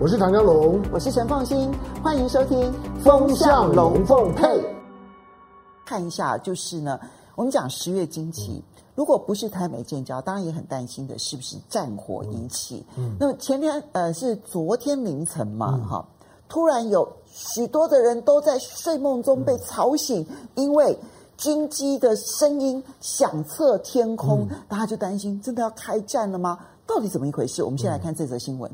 我是唐江龙，我是陈凤欣，欢迎收听《风向龙凤配》。看一下，就是呢，我们讲十月惊奇，嗯、如果不是台美建交，当然也很担心的是不是战火引起。嗯，那么前天呃是昨天凌晨嘛，哈、嗯，突然有许多的人都在睡梦中被吵醒，嗯、因为军机的声音响彻天空，嗯、大家就担心真的要开战了吗？到底怎么一回事？我们先来看这则新闻。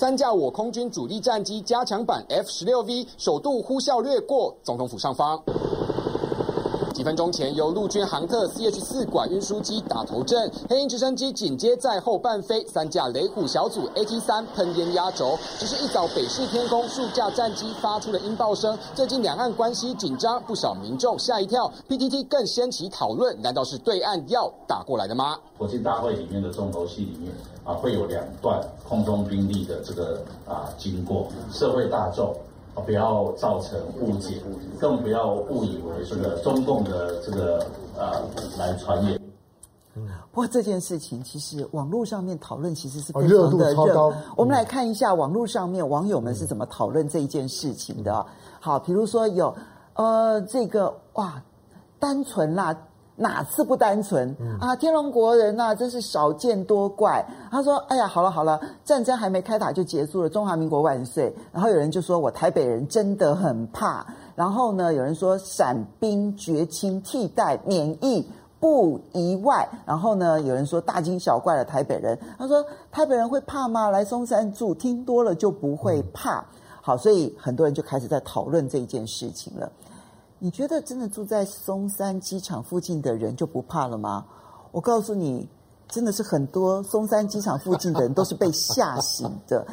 三架我空军主力战机加强版 F 十六 V 首度呼啸掠过总统府上方。几分钟前，由陆军航特 CH 四管运输机打头阵，黑鹰直升机紧接在后伴飞，三架雷虎小组 AT 三喷烟压轴。只是一早北市天空数架战机发出了音爆声，最近两岸关系紧张，不少民众吓一跳。PTT 更掀起讨论，难道是对岸要打过来的吗？国庆大会里面的重头戏里面啊，会有两段空中兵力的这个啊经过，社会大众啊。不要造成误解，更不要误以为这个中共的这个啊来传言。不过这件事情其实网络上面讨论其实是非常的热。我们来看一下网络上面网友们是怎么讨论这一件事情的。好，比如说有呃这个哇单纯啦。哪次不单纯、嗯、啊？天龙国人呐、啊，真是少见多怪。他说：“哎呀，好了好了，战争还没开打就结束了，中华民国万岁。”然后有人就说：“我台北人真的很怕。”然后呢，有人说：“闪兵绝亲替代免疫不意外。”然后呢，有人说：“大惊小怪的台北人。”他说：“台北人会怕吗？来松山住，听多了就不会怕。嗯”好，所以很多人就开始在讨论这一件事情了。你觉得真的住在松山机场附近的人就不怕了吗？我告诉你，真的是很多松山机场附近的人都是被吓醒的，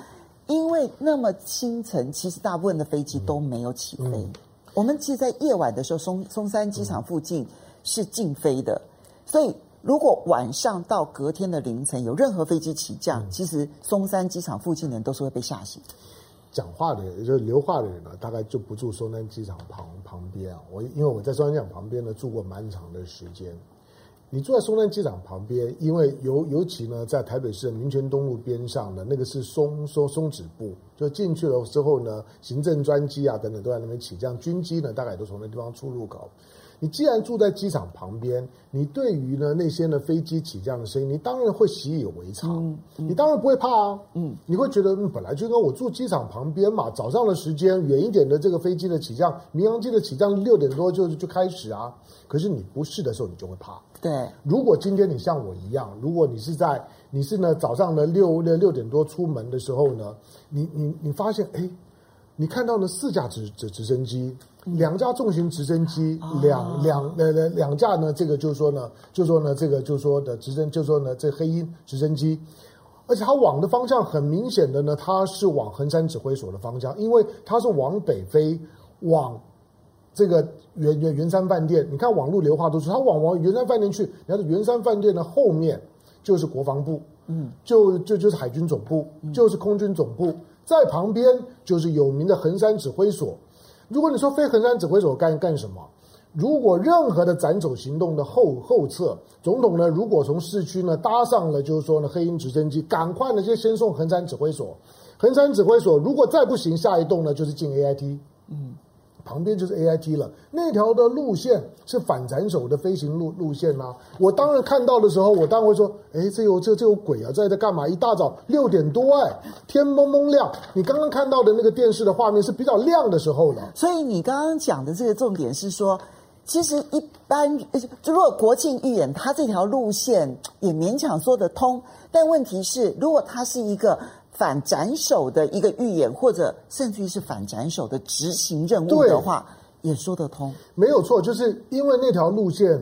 因为那么清晨，其实大部分的飞机都没有起飞。嗯、我们其实，在夜晚的时候，松松山机场附近是禁飞的，所以如果晚上到隔天的凌晨有任何飞机起降，嗯、其实松山机场附近的人都是会被吓醒。讲话的人，也就是留话的人呢，大概就不住松山机场旁旁边啊。我因为我在松山机场旁边呢住过蛮长的时间。你住在松山机场旁边，因为尤尤其呢，在台北市的民权东路边上呢那个是松松松子部，就进去了之后呢，行政专机啊等等都在那边起降，军机呢大概都从那地方出入口。你既然住在机场旁边，你对于呢那些呢飞机起降的声音，你当然会习以为常，嗯嗯、你当然不会怕啊，嗯，你会觉得、嗯、本来就跟我住机场旁边嘛，早上的时间远一点的这个飞机的起降，民航机的起降六点多就就开始啊，可是你不是的时候，你就会怕。对，如果今天你像我一样，如果你是在你是呢早上的六六六点多出门的时候呢，你你你发现哎，你看到了四架直直直升机。两架重型直升机，两两呃呃两架呢，这个就是说呢，就是说呢，这个就是说的直升，就是说呢，这黑鹰直升机，而且它往的方向很明显的呢，它是往横山指挥所的方向，因为它是往北飞，往这个圆圆圆山饭店，你看网络流化都是它往往圆山饭店去，然后圆山饭店的后面就是国防部，嗯，就就就是海军总部，就是空军总部，在旁边就是有名的横山指挥所。如果你说飞横山指挥所干干什么？如果任何的斩首行动的后后侧，总统呢，如果从市区呢搭上了，就是说呢黑鹰直升机，赶快呢就先送横山指挥所。横山指挥所如果再不行，下一栋呢就是进 AIT。嗯。旁边就是 AIT 了，那条的路线是反斩首的飞行路路线啊。我当然看到的时候，我当然会说：“哎，这有这这有鬼啊，在这干嘛？一大早六点多，哎，天蒙蒙亮。你刚刚看到的那个电视的画面是比较亮的时候了。”所以你刚刚讲的这个重点是说，其实一般如果国庆预演，它这条路线也勉强说得通。但问题是，如果它是一个。反斩首的一个预演，或者甚至于是反斩首的执行任务的话，也说得通。没有错，就是因为那条路线，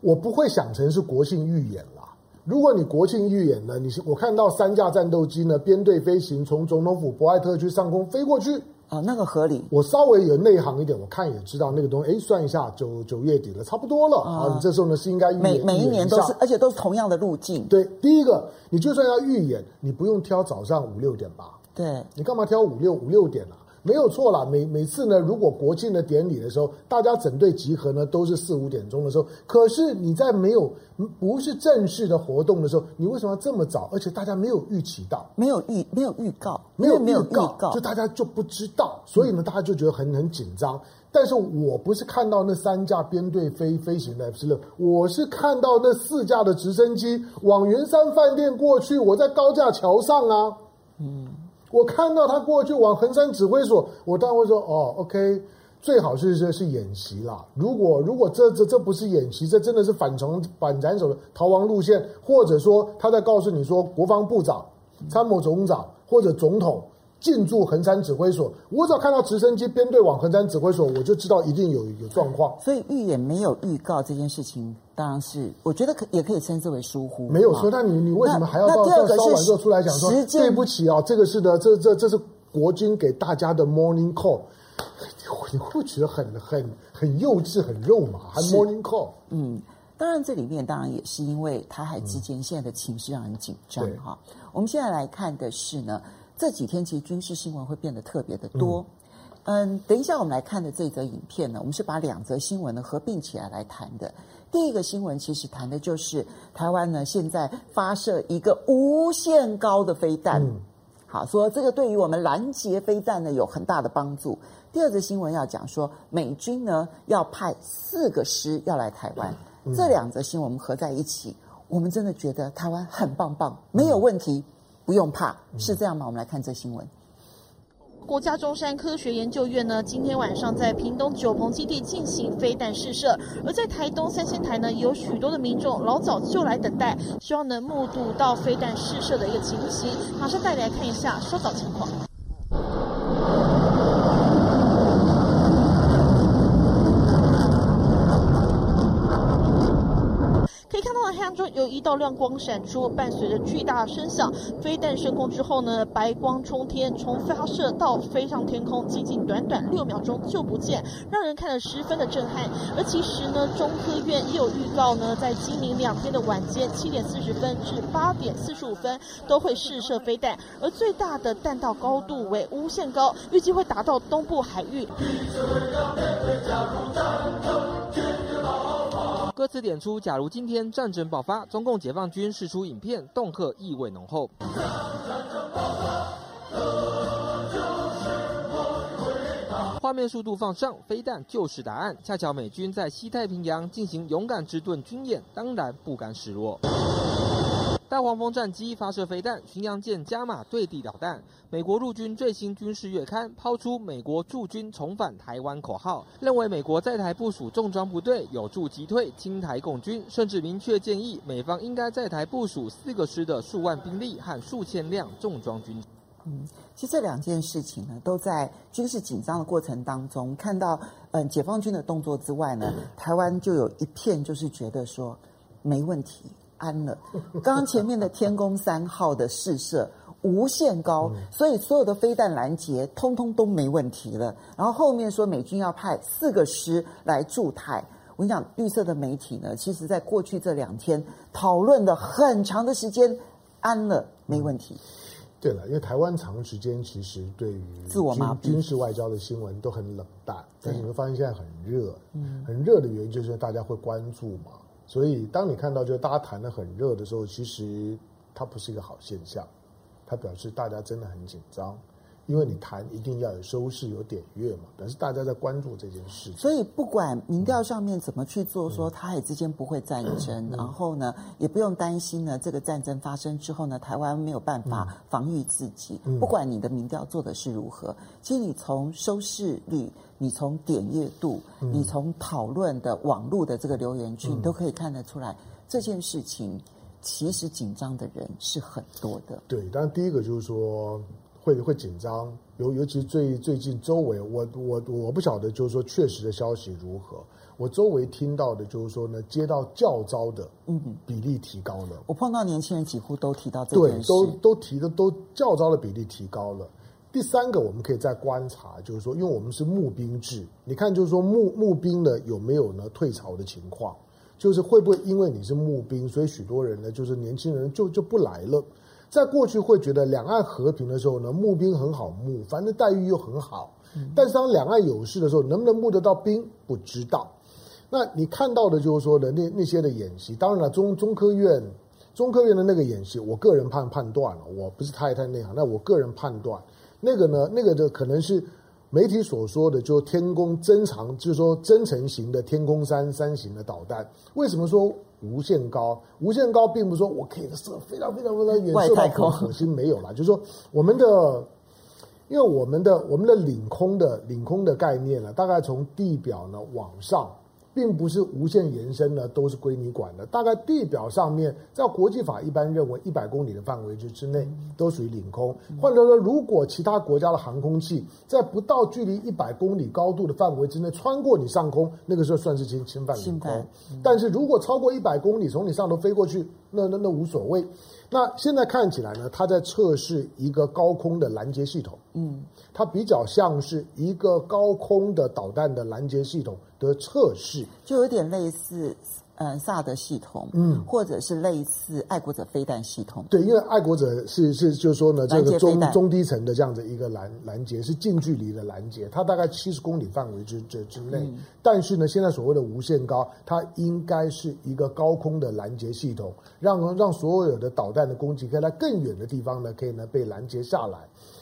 我不会想成是国庆预演啦。如果你国庆预演呢，你是我看到三架战斗机呢编队飞行，从总统府博爱特区上空飞过去。啊，那个合理。我稍微有内行一点，我看也知道那个东西。哎，算一下，九九月底了，差不多了。啊，你这时候呢是应该每每一年都是，而且都是同样的路径。对，第一个，你就算要预演，你不用挑早上五六点吧？对，你干嘛挑五六五六点啊？没有错啦。每每次呢，如果国庆的典礼的时候，大家整队集合呢，都是四五点钟的时候。可是你在没有不是正式的活动的时候，你为什么要这么早？而且大家没有预期到，没有预没有预告，没有没有预告，就大家就不知道，所以呢，大家就觉得很很紧张。但是我不是看到那三架编队飞飞行的 F 十六，我是看到那四架的直升机往圆山饭店过去。我在高架桥上啊，嗯，我看到他过去往衡山指挥所，我当然会说哦，OK，最好是是是演习啦。如果如果这这这不是演习，这真的是反从反斩首的逃亡路线，或者说他在告诉你说，国防部长、参谋总长或者总统。进驻横山指挥所，我只要看到直升机编队往横山指挥所，我就知道一定有有状况。所以预演没有预告这件事情，当然是我觉得可也可以称之为疏忽。没有说，那你你为什么还要到到稍晚之后出来讲说对不起啊？这个是的，这这这是国军给大家的 morning call，你会不会觉得很很很幼稚、很肉麻？还 morning call？嗯，当然这里面当然也是因为台海之间现在的情势让人紧张哈。嗯、我们现在来看的是呢。这几天其实军事新闻会变得特别的多，嗯，等一下我们来看的这则影片呢，我们是把两则新闻呢合并起来来谈的。第一个新闻其实谈的就是台湾呢现在发射一个无限高的飞弹，嗯、好说这个对于我们拦截飞弹呢有很大的帮助。第二则新闻要讲说美军呢要派四个师要来台湾，嗯、这两则新闻我们合在一起，我们真的觉得台湾很棒棒，没有问题。不用怕，是这样吗？我们来看这新闻。国家中山科学研究院呢，今天晚上在屏东九鹏基地进行飞弹试射，而在台东三仙台呢，有许多的民众老早就来等待，希望能目睹到飞弹试射的一个情形。马上带你来看一下稍早情况。中有一道亮光闪出，伴随着巨大声响，飞弹升空之后呢，白光冲天，从发射到飞上天空，仅仅短短六秒钟就不见，让人看了十分的震撼。而其实呢，中科院也有预告呢，在今明两天的晚间七点四十分至八点四十五分都会试射飞弹，而最大的弹道高度为无限高，预计会达到东部海域。歌词点出，假如今天战争爆发，中共解放军释出影片，恫吓意味浓厚。画面速度放上，飞弹就是答案。恰巧美军在西太平洋进行勇敢之盾军演，当然不甘示弱。大黄蜂战机发射飞弹，巡洋舰加码对地导弹。美国陆军最新军事月刊抛出“美国驻军重返台湾”口号，认为美国在台部署重装部队有助击退清台共军，甚至明确建议美方应该在台部署四个师的数万兵力和数千辆重装军。嗯，其实这两件事情呢，都在军事紧张的过程当中看到，嗯，解放军的动作之外呢，台湾就有一片就是觉得说没问题。安了，刚刚前面的天宫三号的试射无限高，所以所有的飞弹拦截通通都没问题了。然后后面说美军要派四个师来驻台，我跟你讲，绿色的媒体呢，其实在过去这两天讨论了很长的时间，安了没问题。对了，因为台湾长时间其实对于自我军军事外交的新闻都很冷淡，但是你会发现现在很热，嗯，很热的原因就是大家会关注嘛。所以，当你看到就大家谈的很热的时候，其实它不是一个好现象，它表示大家真的很紧张。因为你谈一定要有收视、有点阅嘛，但是大家在关注这件事情。所以不管民调上面怎么去做，说台海之间不会战争，嗯、然后呢，也不用担心呢，这个战争发生之后呢，台湾没有办法防御自己。嗯、不管你的民调做的是如何，其实你从收视率、你从点阅度、嗯、你从讨论的网络的这个留言区，你都可以看得出来，这件事情其实紧张的人是很多的。对，但第一个就是说。会会紧张，尤尤其最最近周围，我我我不晓得，就是说确实的消息如何。我周围听到的，就是说呢，接到教招的，嗯，比例提高了。我碰到年轻人几乎都提到这件事，对，都都提的都教招的比例提高了。第三个，我们可以再观察，就是说，因为我们是募兵制，你看，就是说募募兵呢有没有呢退潮的情况？就是会不会因为你是募兵，所以许多人呢，就是年轻人就就不来了？在过去会觉得两岸和平的时候呢，募兵很好募，反正待遇又很好。但是当两岸有事的时候，能不能募得到兵，不知道。那你看到的就是说的那那些的演习，当然了，中中科院中科院的那个演习，我个人判判断了，我不是太太内行，那我个人判断，那个呢，那个的可能是媒体所说的，就天宫增长，就是说增程型的天宫三三型的导弹。为什么说无限高？无限高并不是说我可以射非常非常非常远，射到火星没有了，就是说我们的。因为我们的我们的领空的领空的概念呢，大概从地表呢往上，并不是无限延伸呢，都是归你管的。大概地表上面，在国际法一般认为一百公里的范围之之内，都属于领空。换句话说，如果其他国家的航空器在不到距离一百公里高度的范围之内穿过你上空，那个时候算是侵侵犯领空。但是如果超过一百公里从你上头飞过去，那那那无所谓。那现在看起来呢，它在测试一个高空的拦截系统。嗯，它比较像是一个高空的导弹的拦截系统的测试，就有点类似。嗯，萨德系统，嗯，或者是类似爱国者飞弹系统，对，因为爱国者是是就是说呢，这个中中低层的这样的一个拦拦截是近距离的拦截，它大概七十公里范围之之之内。嗯、但是呢，现在所谓的无限高，它应该是一个高空的拦截系统，让让所有的导弹的攻击可以在更远的地方呢，可以呢被拦截下来。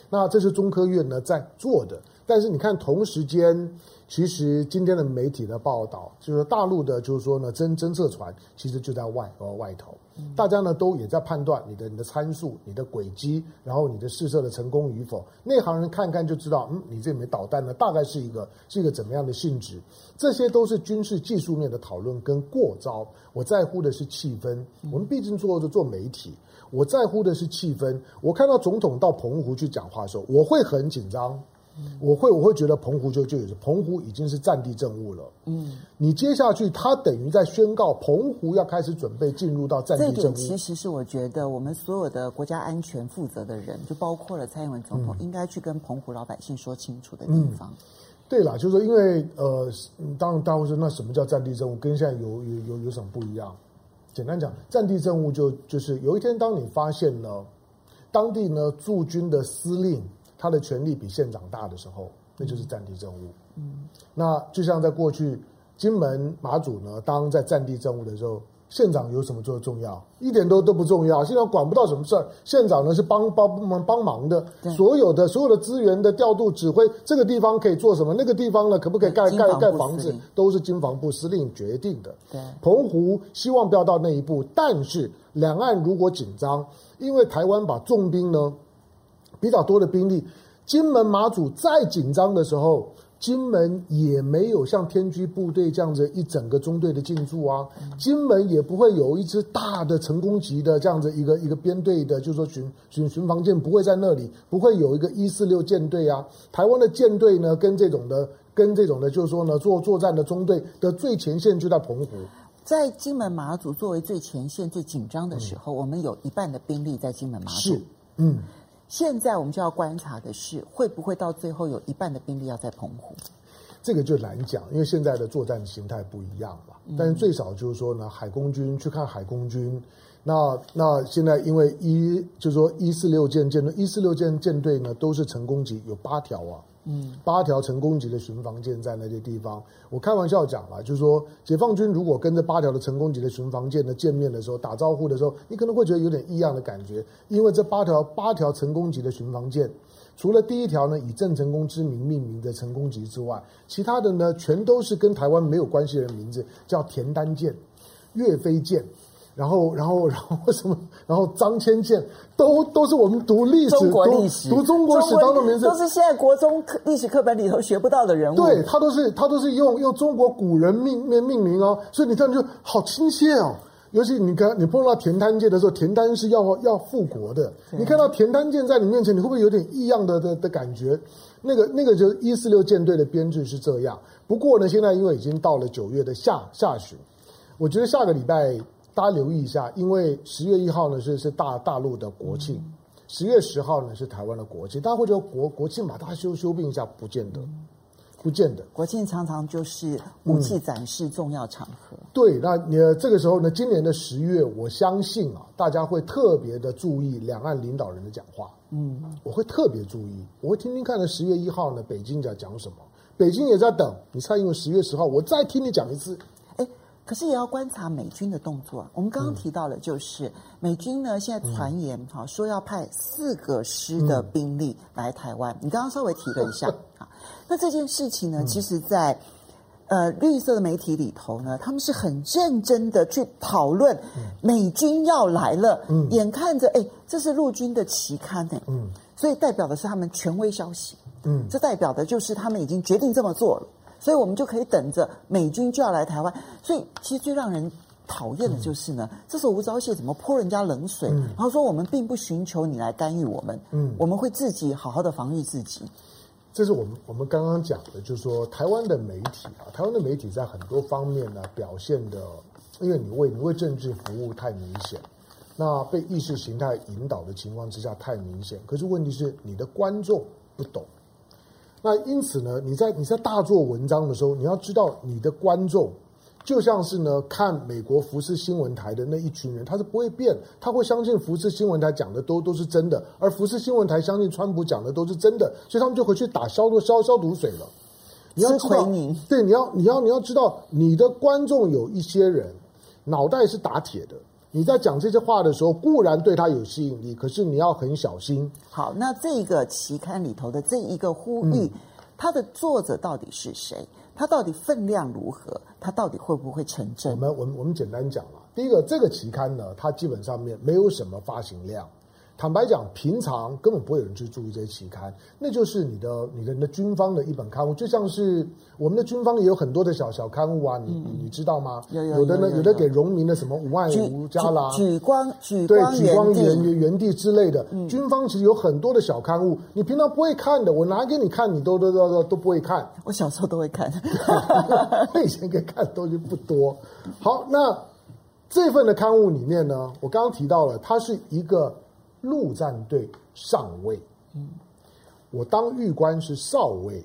那这是中科院呢在做的，但是你看同时间。其实今天的媒体的报道，就是大陆的，就是说呢，侦侦测船其实就在外呃外头，大家呢都也在判断你的你的参数、你的轨迹，然后你的试射的成功与否。内行人看看就知道，嗯，你这枚导弹呢大概是一个是一个怎么样的性质。这些都是军事技术面的讨论跟过招。我在乎的是气氛。我们毕竟做的做媒体，我在乎的是气氛。我看到总统到澎湖去讲话的时候，我会很紧张。我会我会觉得澎湖就就有澎湖已经是战地政务了。嗯，你接下去他等于在宣告澎湖要开始准备进入到战地政务。这点其实是我觉得我们所有的国家安全负责的人，就包括了蔡英文总统，应该去跟澎湖老百姓说清楚的地方。嗯、对啦，就是说因为呃，当然大家会说那什么叫战地政务，跟现在有有有有什么不一样？简单讲，战地政务就就是有一天当你发现呢，当地呢驻军的司令。他的权力比县长大的时候，那就是战地政务。嗯，那就像在过去，金门马祖呢，当在战地政务的时候，县长有什么做重要？一点都都不重要。县长管不到什么事儿，县长呢是帮帮忙帮忙的。所有的所有的资源的调度指挥，这个地方可以做什么？那个地方呢，可不可以盖盖盖房子？都是经防部司令决定的。对，澎湖希望不要到那一步，但是两岸如果紧张，因为台湾把重兵呢。比较多的兵力，金门马祖再紧张的时候，金门也没有像天居部队这样子一整个中队的进驻啊，金门也不会有一支大的成功级的这样子一个一个编队的，就是说巡巡巡防舰不会在那里，不会有一个一四六舰队啊。台湾的舰队呢，跟这种的跟这种的，就是说呢，做作战的中队的最前线就在澎湖，在金门马祖作为最前线最紧张的时候，嗯、我们有一半的兵力在金门马祖，是嗯。现在我们就要观察的是，会不会到最后有一半的兵力要在澎湖？这个就难讲，因为现在的作战形态不一样嘛。但是最少就是说呢，海空军去看海空军，那那现在因为一就是说一四六舰舰队，一四六舰舰队呢都是成功级，有八条啊。嗯，八条成功级的巡防舰在那些地方，我开玩笑讲了，就是说，解放军如果跟这八条的成功级的巡防舰呢见面的时候，打招呼的时候，你可能会觉得有点异样的感觉，因为这八条八条成功级的巡防舰，除了第一条呢以郑成功之名命名的成功级之外，其他的呢全都是跟台湾没有关系的名字，叫田单舰、岳飞舰。然后，然后，然后什么？然后张骞舰都都是我们读历史、中国历史、读，读中国史当中的名字，都是现在国中课历史课本里头学不到的人物。对，他都是他都是用用中国古人命命命名哦，所以你这样就好亲切哦。尤其你看你碰到田单舰的时候，田单是要要复国的，你看到田单舰在你面前，你会不会有点异样的的的感觉？那个那个就是一四六舰队的编制是这样。不过呢，现在因为已经到了九月的下下旬，我觉得下个礼拜。大家留意一下，因为十月一号呢是是大大陆的国庆，十月十号呢是台湾的国庆。大家会觉得国国庆嘛，大家休休病一下，不见得。不见得。国庆常常就是武器展示重要场合。嗯、对，那你这个时候呢，今年的十月，我相信啊，大家会特别的注意两岸领导人的讲话。嗯，我会特别注意，我会听听看呢，十月一号呢，北京在讲什么？北京也在等你猜，因为十月十号，我再听你讲一次。可是也要观察美军的动作。我们刚刚提到了，就是美军呢，现在传言哈说要派四个师的兵力来台湾。你刚刚稍微提了一下 啊。那这件事情呢，其实在呃绿色的媒体里头呢，他们是很认真的去讨论美军要来了。嗯，眼看着哎，这是陆军的期刊哎，嗯，所以代表的是他们权威消息。嗯，这代表的就是他们已经决定这么做了。所以我们就可以等着美军就要来台湾。所以其实最让人讨厌的就是呢，嗯、这时候吴钊燮怎么泼人家冷水？嗯、然后说我们并不寻求你来干预我们，嗯，我们会自己好好的防御自己。这是我们我们刚刚讲的，就是说台湾的媒体啊，台湾的媒体在很多方面呢表现的，因为你为你为政治服务太明显，那被意识形态引导的情况之下太明显。可是问题是你的观众不懂。那因此呢，你在你在大做文章的时候，你要知道你的观众就像是呢看美国福斯新闻台的那一群人，他是不会变，他会相信福斯新闻台讲的都都是真的，而福斯新闻台相信川普讲的都是真的，所以他们就回去打消毒消消毒水了。你要知道，对，你要你要你要知道，你的观众有一些人脑袋是打铁的。你在讲这些话的时候，固然对他有吸引力，可是你要很小心。好，那这个期刊里头的这一个呼吁，嗯、它的作者到底是谁？它到底分量如何？它到底会不会成真？我们我们我们简单讲了，第一个，这个期刊呢，它基本上面没有什么发行量。坦白讲，平常根本不会有人去注意这些期刊，那就是你的、你的、你的军方的一本刊物，就像是我们的军方也有很多的小小刊物啊，你、嗯、你知道吗？有的呢，有的给荣民的什么五万五加啦，举光举对举光原原地之类的，嗯、军方其实有很多的小刊物，你平常不会看的，我拿给你看，你都都都都都不会看。我小时候都会看，以前给看的东西不多。好，那这份的刊物里面呢，我刚刚提到了，它是一个。陆战队上尉，嗯，我当狱官是少尉，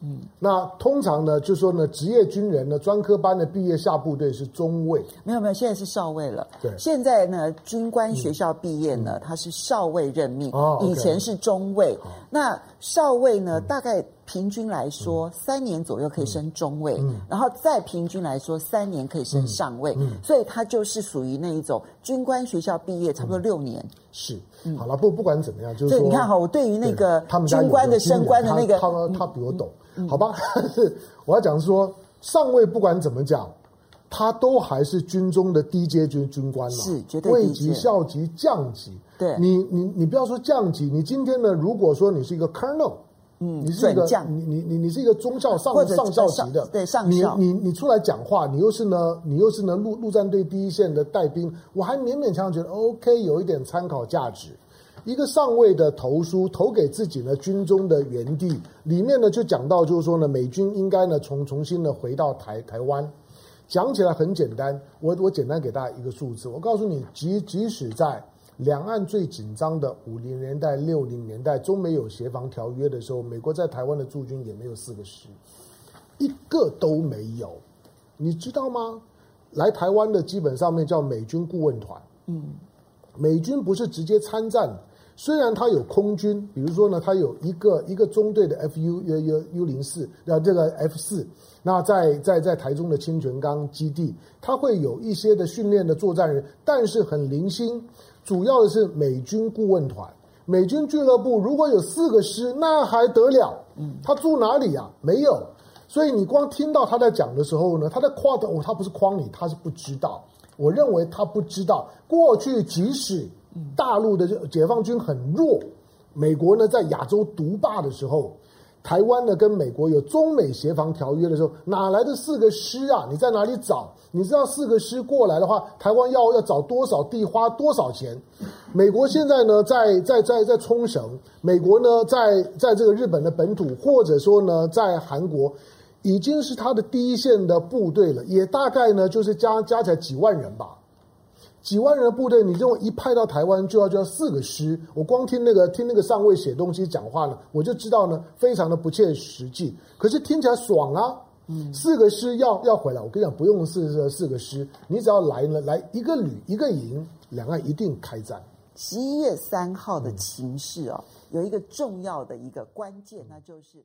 嗯，那通常呢，就说呢，职业军人呢，专科班的毕业下部队是中尉，没有没有，现在是少尉了。对，现在呢，军官学校毕业呢，嗯、他是少尉任命，哦、以前是中尉。哦、那少尉呢，嗯、大概。平均来说，三年左右可以升中尉，嗯。嗯、然后再平均来说，三年可以升上尉，嗯。嗯、所以他就是属于那一种军官学校毕业，差不多六年。嗯、是，好了，不不管怎么样，就是说，你看哈，我对于那个军官的升官的那个，他他，他比我懂，嗯、好吧？但 是我要讲说，上尉不管怎么讲，他都还是军中的低阶军军官嘛，是绝对尉级、校级、降级。对，你你你不要说降级，你今天呢，如果说你是一个 colonel。嗯，你是一个，你你你你是一个中校上上校级的，对上校，你你你出来讲话，你又是呢，你又是呢陆陆战队第一线的带兵，我还勉勉强强觉得 OK，有一点参考价值。一个上尉的投书投给自己呢军中的原地里面呢就讲到，就是说呢美军应该呢重重新呢回到台台湾，讲起来很简单，我我简单给大家一个数字，我告诉你，即即使在。两岸最紧张的五零年代、六零年代，中美有协防条约的时候，美国在台湾的驻军也没有四个师，一个都没有，你知道吗？来台湾的基本上面叫美军顾问团，嗯，美军不是直接参战，虽然他有空军，比如说呢，他有一个一个中队的 F U U U U 零四，啊，这个 F 四，那在在在台中的清泉岗基地，他会有一些的训练的作战人，但是很零星。主要的是美军顾问团，美军俱乐部如果有四个师，那还得了？嗯，他住哪里呀？没有，所以你光听到他在讲的时候呢，他在夸的哦，他不是夸你，他是不知道。我认为他不知道，过去即使大陆的解放军很弱，美国呢在亚洲独霸的时候。台湾呢，跟美国有中美协防条约的时候，哪来的四个师啊？你在哪里找？你知道四个师过来的话，台湾要要找多少地，花多少钱？美国现在呢，在在在在冲绳，美国呢，在在这个日本的本土，或者说呢，在韩国，已经是他的第一线的部队了，也大概呢，就是加加起来几万人吧。几万人的部队，你认为一派到台湾就要就要四个师？我光听那个听那个上尉写东西讲话呢，我就知道呢，非常的不切实际。可是听起来爽啊！嗯，四个师要要回来，我跟你讲，不用四四个师，你只要来了，来一个旅一个营，两岸一定开战。十一月三号的情势哦，嗯、有一个重要的一个关键，那就是。